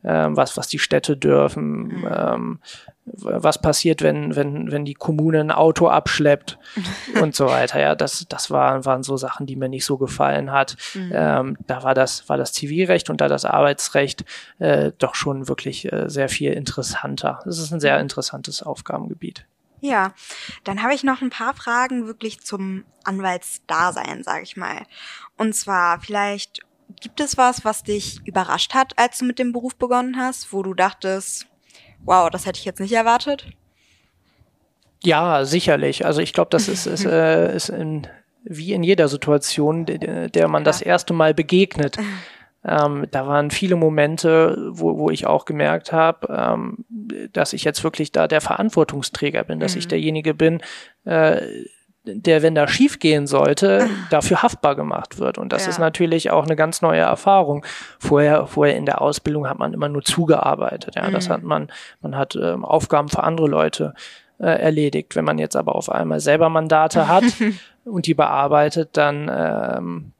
ähm, was, was die Städte dürfen, Mhm. ähm, was passiert, wenn, wenn, wenn die Kommune ein Auto abschleppt und so weiter. Ja, das, das waren, waren so Sachen, die mir nicht so gefallen hat. Mhm. Ähm, da war das, war das Zivilrecht und da das Arbeitsrecht äh, doch schon wirklich äh, sehr viel interessanter. Es ist ein sehr interessantes Aufgabengebiet. Ja, dann habe ich noch ein paar Fragen wirklich zum Anwaltsdasein, sage ich mal. Und zwar vielleicht gibt es was, was dich überrascht hat, als du mit dem Beruf begonnen hast, wo du dachtest, wow, das hätte ich jetzt nicht erwartet? Ja, sicherlich. Also ich glaube, das ist, ist, äh, ist in, wie in jeder Situation, der, der man das erste Mal begegnet. Ähm, da waren viele Momente, wo, wo ich auch gemerkt habe, ähm, dass ich jetzt wirklich da der Verantwortungsträger bin, dass ich Mhm. derjenige bin, äh, der, wenn da schief gehen sollte, dafür haftbar gemacht wird. Und das Ja. ist natürlich auch eine ganz neue Erfahrung. Vorher, vorher in der Ausbildung hat man immer nur zugearbeitet. Ja, das Mhm. hat man, man hat ähm, Aufgaben für andere Leute äh, erledigt. Wenn man jetzt aber auf einmal selber Mandate hat und die bearbeitet, dann ähm,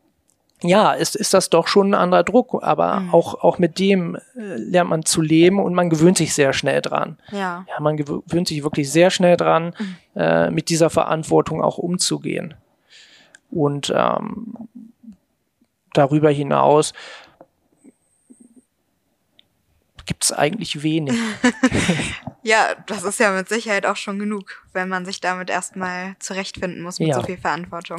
ja, ist, ist das doch schon ein anderer Druck. Aber Mhm. auch, auch mit dem äh, lernt man zu leben und man gewöhnt sich sehr schnell dran. Ja. Ja, man gewöhnt sich wirklich sehr schnell dran, Mhm. äh, mit dieser Verantwortung auch umzugehen. Und ähm, darüber hinaus gibt es eigentlich wenig. Ja, das ist ja mit Sicherheit auch schon genug, wenn man sich damit erstmal zurechtfinden muss mit Ja. so viel Verantwortung.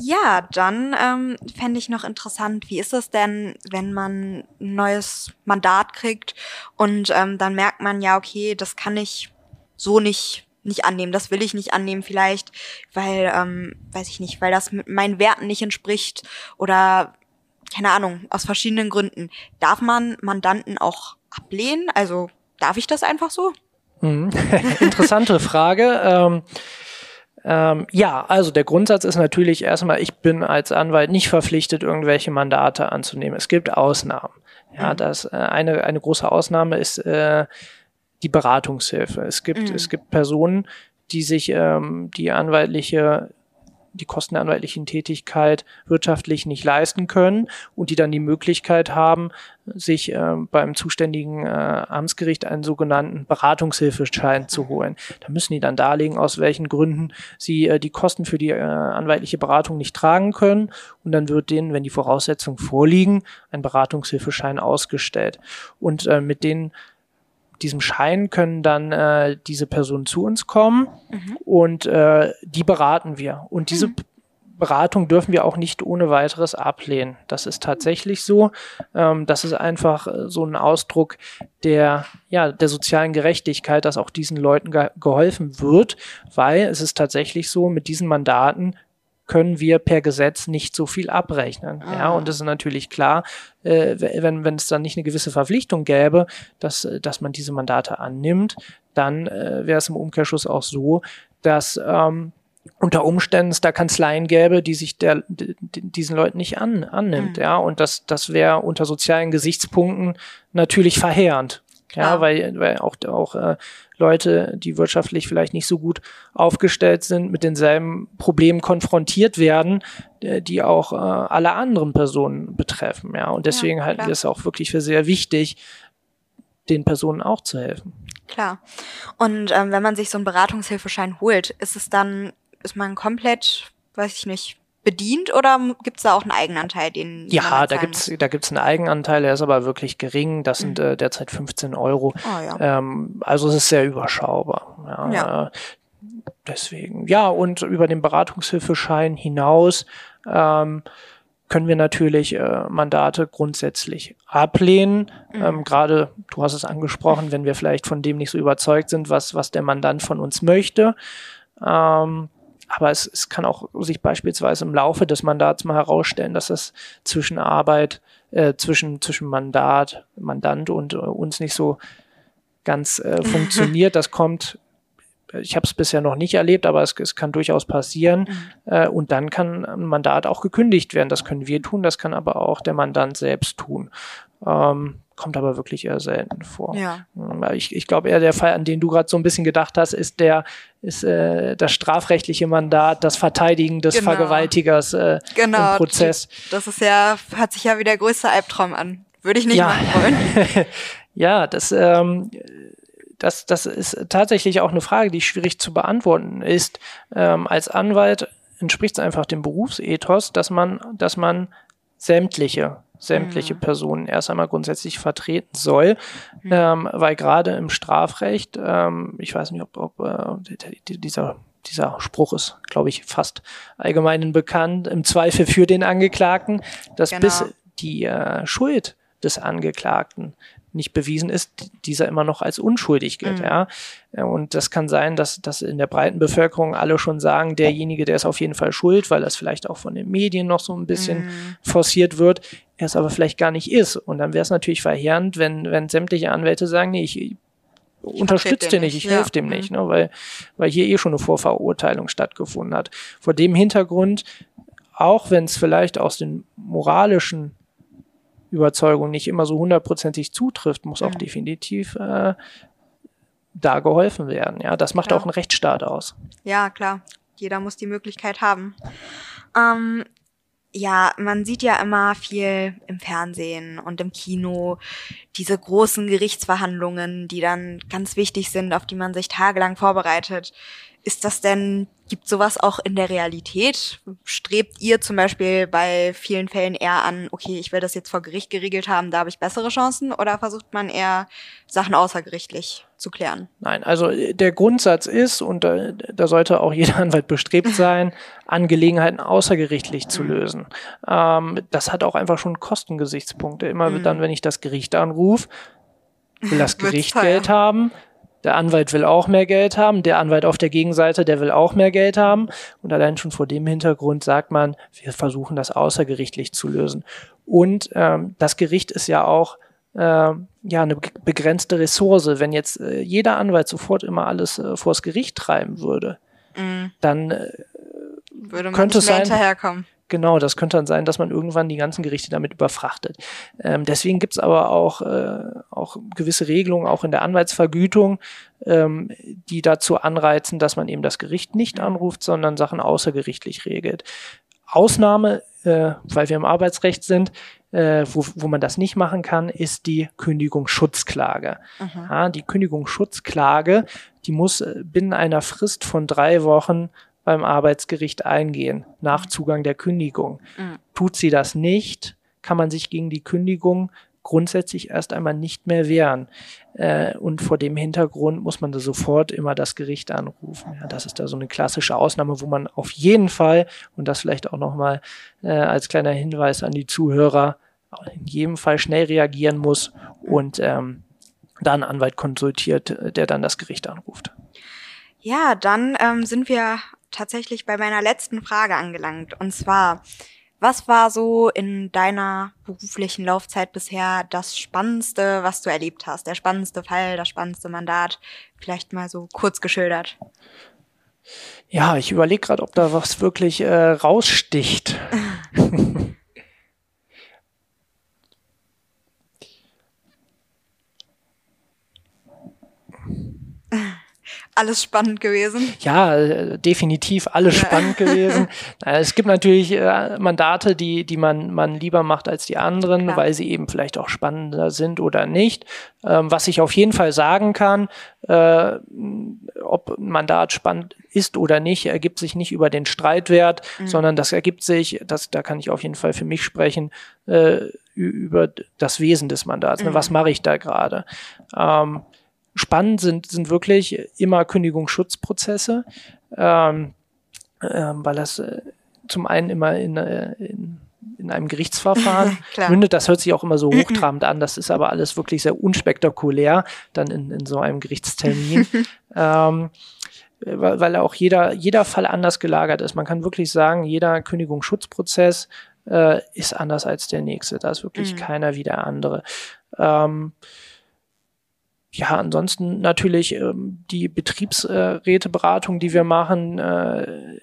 Ja, dann ähm, fände ich noch interessant, wie ist es denn, wenn man ein neues Mandat kriegt und ähm, dann merkt man ja, okay, das kann ich so nicht nicht annehmen, das will ich nicht annehmen, vielleicht, weil, ähm, weiß ich nicht, weil das mit meinen Werten nicht entspricht oder keine Ahnung, aus verschiedenen Gründen. Darf man Mandanten auch ablehnen? Also darf ich das einfach so? Mhm. Interessante Frage. Ähm, ähm, ja, also der Grundsatz ist natürlich erstmal, ich bin als Anwalt nicht verpflichtet, irgendwelche Mandate anzunehmen. Es gibt Ausnahmen. Ja, Mhm. das äh, eine eine große Ausnahme ist äh, die Beratungshilfe. Es gibt Mhm. es gibt Personen, die sich ähm, die anwaltliche die Kosten der anwaltlichen Tätigkeit wirtschaftlich nicht leisten können und die dann die Möglichkeit haben, sich äh, beim zuständigen äh, Amtsgericht einen sogenannten Beratungshilfeschein zu holen. Da müssen die dann darlegen, aus welchen Gründen sie äh, die Kosten für die äh, anwaltliche Beratung nicht tragen können und dann wird denen, wenn die Voraussetzungen vorliegen, ein Beratungshilfeschein ausgestellt. Und äh, mit den diesem Schein können dann äh, diese Personen zu uns kommen Mhm. und äh, die beraten wir. Und diese Mhm. Beratung dürfen wir auch nicht ohne weiteres ablehnen. Das ist tatsächlich so. Ähm, das ist einfach äh, so ein Ausdruck der, ja, der sozialen Gerechtigkeit, dass auch diesen Leuten ge geholfen wird, weil es ist tatsächlich so, mit diesen Mandaten können wir per Gesetz nicht so viel abrechnen. Ja, Ah. und es ist natürlich klar, äh, wenn, wenn es dann nicht eine gewisse Verpflichtung gäbe, dass, äh, dass man diese Mandate annimmt, dann äh, wäre es im Umkehrschluss auch so, dass ähm, unter Umständen es da Kanzleien gäbe, die sich der, diesen Leuten nicht an, annimmt. Mhm. Ja, und das, das wäre unter sozialen Gesichtspunkten natürlich verheerend. Ja, weil, weil auch, auch äh, Leute, die wirtschaftlich vielleicht nicht so gut aufgestellt sind, mit denselben Problemen konfrontiert werden, äh, die auch äh, alle anderen Personen betreffen. Ja, und deswegen halten klar. wir es auch wirklich für sehr wichtig, den Personen auch zu helfen. Klar. Und ähm, wenn man sich so einen Beratungshilfeschein holt, ist es dann, ist man komplett, weiß ich nicht, bedient oder gibt es da auch einen Eigenanteil, den Ja, da gibt's da gibt's einen Eigenanteil, der ist aber wirklich gering. Das sind Mhm. äh, derzeit 15 Euro. Oh ja. Ähm, also es ist sehr überschaubar. Ja, Ja. Äh, deswegen. Ja, und über den Beratungshilfeschein hinaus ähm, können wir natürlich äh, Mandate grundsätzlich ablehnen. Mhm. Ähm, Gerade, du hast es angesprochen, wenn wir vielleicht von dem nicht so überzeugt sind, was, was der Mandant von uns möchte. Ähm, aber es, es kann auch sich beispielsweise im Laufe des Mandats mal herausstellen, dass es zwischen Arbeit, äh, zwischen, zwischen Mandat, Mandant und äh, uns nicht so ganz äh, funktioniert. Das kommt ich habe es bisher noch nicht erlebt, aber es, es kann durchaus passieren. Mhm. Äh, und dann kann ein Mandat auch gekündigt werden. Das können wir tun, das kann aber auch der Mandant selbst tun. Ähm, kommt aber wirklich eher selten vor. Ja. Ich, ich glaube eher der Fall, an den du gerade so ein bisschen gedacht hast, ist der ist äh, das strafrechtliche Mandat, das Verteidigen des genau. Vergewaltigers äh, genau. im Prozess. Das ist ja hat sich ja wie der größte Albtraum an. Würde ich nicht ja. machen wollen. ja, das ähm, das, das ist tatsächlich auch eine Frage, die schwierig zu beantworten ist. Ähm, als Anwalt entspricht es einfach dem Berufsethos, dass man, dass man sämtliche sämtliche mhm. Personen erst einmal grundsätzlich vertreten soll, mhm. ähm, weil gerade im Strafrecht, ähm, ich weiß nicht, ob, ob äh, dieser dieser Spruch ist, glaube ich, fast allgemeinen bekannt, im Zweifel für den Angeklagten, dass genau. bis die äh, Schuld des Angeklagten nicht bewiesen ist, dieser immer noch als unschuldig gilt. Mhm. Ja. Und das kann sein, dass, dass in der breiten Bevölkerung alle schon sagen, derjenige, der ist auf jeden Fall schuld, weil das vielleicht auch von den Medien noch so ein bisschen mhm. forciert wird, er es aber vielleicht gar nicht ist. Und dann wäre es natürlich verheerend, wenn, wenn sämtliche Anwälte sagen, nee, ich, ich unterstütze den nicht, ich ja. helfe dem nicht, mhm. ne, weil, weil hier eh schon eine Vorverurteilung stattgefunden hat. Vor dem Hintergrund, auch wenn es vielleicht aus den moralischen Überzeugung nicht immer so hundertprozentig zutrifft, muss auch mhm. definitiv äh, da geholfen werden. Ja, das macht klar. auch einen Rechtsstaat aus. Ja, klar. Jeder muss die Möglichkeit haben. Ähm, ja, man sieht ja immer viel im Fernsehen und im Kino diese großen Gerichtsverhandlungen, die dann ganz wichtig sind, auf die man sich tagelang vorbereitet. Ist das denn, gibt sowas auch in der Realität? Strebt ihr zum Beispiel bei vielen Fällen eher an, okay, ich will das jetzt vor Gericht geregelt haben, da habe ich bessere Chancen? Oder versucht man eher Sachen außergerichtlich zu klären? Nein, also äh, der Grundsatz ist, und da, da sollte auch jeder Anwalt bestrebt sein, Angelegenheiten außergerichtlich zu mhm. lösen. Ähm, das hat auch einfach schon Kostengesichtspunkte. Immer mhm. dann, wenn ich das Gericht anrufe, will das Gericht Geld haben der Anwalt will auch mehr Geld haben, der Anwalt auf der Gegenseite, der will auch mehr Geld haben. Und allein schon vor dem Hintergrund sagt man, wir versuchen das außergerichtlich zu lösen. Und ähm, das Gericht ist ja auch äh, ja eine begrenzte Ressource. Wenn jetzt äh, jeder Anwalt sofort immer alles äh, vors Gericht treiben würde, mm. dann äh, würde man könnte es sein, hinterherkommen. Genau, das könnte dann sein, dass man irgendwann die ganzen Gerichte damit überfrachtet. Ähm, deswegen gibt's aber auch, äh, auch gewisse Regelungen, auch in der Anwaltsvergütung, ähm, die dazu anreizen, dass man eben das Gericht nicht anruft, sondern Sachen außergerichtlich regelt. Ausnahme, äh, weil wir im Arbeitsrecht sind, äh, wo, wo man das nicht machen kann, ist die Kündigungsschutzklage. Ja, die Kündigungsschutzklage, die muss äh, binnen einer Frist von drei Wochen beim Arbeitsgericht eingehen, nach Zugang der Kündigung. Mhm. Tut sie das nicht, kann man sich gegen die Kündigung grundsätzlich erst einmal nicht mehr wehren. Äh, und vor dem Hintergrund muss man da sofort immer das Gericht anrufen. Ja, das ist da so eine klassische Ausnahme, wo man auf jeden Fall, und das vielleicht auch nochmal äh, als kleiner Hinweis an die Zuhörer, in jedem Fall schnell reagieren muss und ähm, da einen Anwalt konsultiert, der dann das Gericht anruft. Ja, dann ähm, sind wir tatsächlich bei meiner letzten Frage angelangt. Und zwar, was war so in deiner beruflichen Laufzeit bisher das Spannendste, was du erlebt hast? Der spannendste Fall, das spannendste Mandat? Vielleicht mal so kurz geschildert. Ja, ich überlege gerade, ob da was wirklich äh, raussticht. alles spannend gewesen? Ja, äh, definitiv alles spannend gewesen. Es gibt natürlich äh, Mandate, die, die man, man lieber macht als die anderen, Klar. weil sie eben vielleicht auch spannender sind oder nicht. Ähm, was ich auf jeden Fall sagen kann, äh, ob ein Mandat spannend ist oder nicht, ergibt sich nicht über den Streitwert, mhm. sondern das ergibt sich, das, da kann ich auf jeden Fall für mich sprechen, äh, über das Wesen des Mandats. Ne? Mhm. Was mache ich da gerade? Ähm, Spannend sind, sind wirklich immer Kündigungsschutzprozesse, ähm, äh, weil das äh, zum einen immer in, äh, in, in einem Gerichtsverfahren mündet. Das hört sich auch immer so hochtrabend an. Das ist aber alles wirklich sehr unspektakulär dann in, in so einem Gerichtstermin. ähm, weil, weil auch jeder, jeder Fall anders gelagert ist. Man kann wirklich sagen, jeder Kündigungsschutzprozess äh, ist anders als der nächste. Da ist wirklich mhm. keiner wie der andere. Ähm, ja, ansonsten natürlich ähm, die Betriebsräteberatung, die wir machen, äh,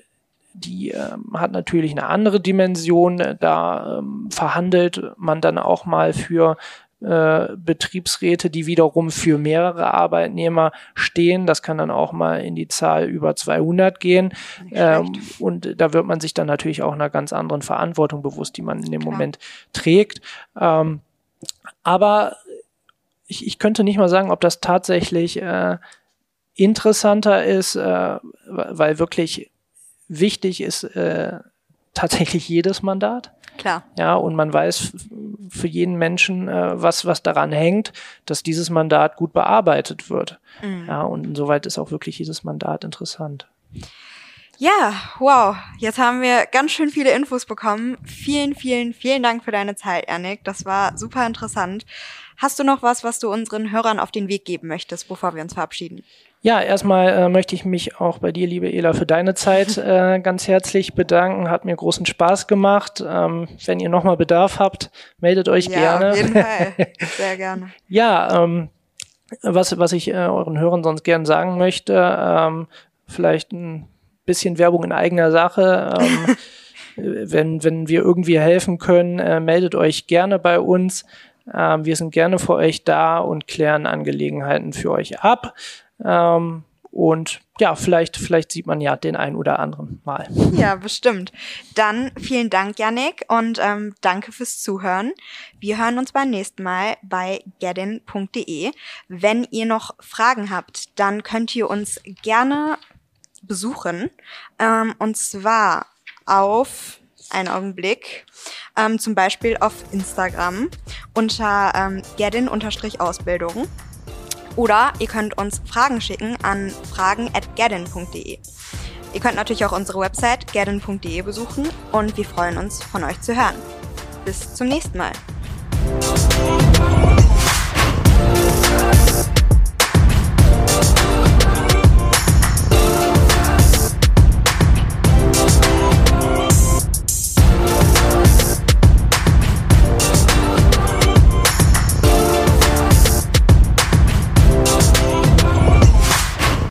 die ähm, hat natürlich eine andere Dimension. Da ähm, verhandelt man dann auch mal für äh, Betriebsräte, die wiederum für mehrere Arbeitnehmer stehen. Das kann dann auch mal in die Zahl über 200 gehen. Ähm, und da wird man sich dann natürlich auch einer ganz anderen Verantwortung bewusst, die man in dem Klar. Moment trägt. Ähm, aber ich, ich könnte nicht mal sagen, ob das tatsächlich äh, interessanter ist, äh, weil wirklich wichtig ist äh, tatsächlich jedes Mandat. Klar. Ja, und man weiß für jeden Menschen, äh, was, was daran hängt, dass dieses Mandat gut bearbeitet wird. Mhm. Ja, und insoweit ist auch wirklich jedes Mandat interessant. Ja, wow. Jetzt haben wir ganz schön viele Infos bekommen. Vielen, vielen, vielen Dank für deine Zeit, Ernik. Das war super interessant. Hast du noch was, was du unseren Hörern auf den Weg geben möchtest, bevor wir uns verabschieden? Ja, erstmal äh, möchte ich mich auch bei dir, liebe Ela, für deine Zeit äh, ganz herzlich bedanken. Hat mir großen Spaß gemacht. Ähm, wenn ihr nochmal Bedarf habt, meldet euch ja, gerne. Auf jeden Fall. Sehr gerne. ja, ähm, was, was ich äh, euren Hörern sonst gern sagen möchte, ähm, vielleicht ein bisschen Werbung in eigener Sache. Ähm, wenn, wenn wir irgendwie helfen können, äh, meldet euch gerne bei uns. Ähm, wir sind gerne für euch da und klären Angelegenheiten für euch ab. Ähm, und ja, vielleicht, vielleicht sieht man ja den einen oder anderen mal. Ja, bestimmt. Dann vielen Dank, Yannick, und ähm, danke fürs Zuhören. Wir hören uns beim nächsten Mal bei gedin.de. Wenn ihr noch Fragen habt, dann könnt ihr uns gerne besuchen. Ähm, und zwar auf einen Augenblick, ähm, zum Beispiel auf Instagram unter ähm, gedin-ausbildung. Oder ihr könnt uns Fragen schicken an fragen at fragen.gaddin.de. Ihr könnt natürlich auch unsere Website gaddin.de besuchen und wir freuen uns, von euch zu hören. Bis zum nächsten Mal.